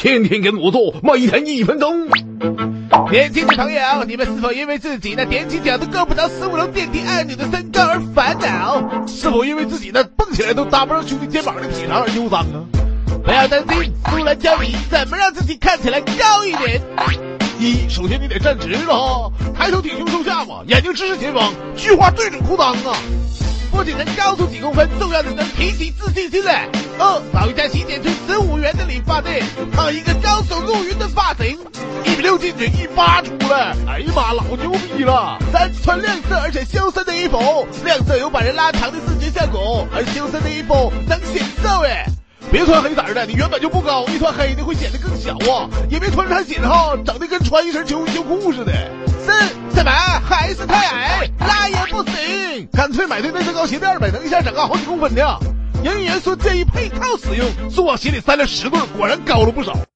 天天跟我做，每天一分钟。年轻的朋友，你们是否因为自己呢踮起脚都够不着十五楼电梯按钮的身高而烦恼？是否因为自己呢蹦起来都搭不上兄弟肩膀的体长而忧伤啊？不要担心，苏兰教你怎么让自己看起来高一点。一，首先你得站直了哈，抬头挺胸收下巴，眼睛直视前方，菊花对准裤裆啊！不仅能高出几公分，重要的能提起自信心来。二，找一家洗剪吹十五元的理发店，烫一个高手入云的发型，一米六进去，一八出来，哎呀妈，老牛逼了！咱，穿亮色而且修身的衣服，亮色有把人拉长的视觉效果，而修身的衣服能显瘦哎。别穿黑色的，你原本就不高，一穿黑的会显得更小啊！也别穿太紧哈，整的跟穿一身秋衣秋裤似的。四，什么还是太矮，拉也不行，干脆买对内增高鞋垫呗，能一下长高好几公分呢。营养元素建议配套使用，送往鞋里塞了十对，果然高了不少。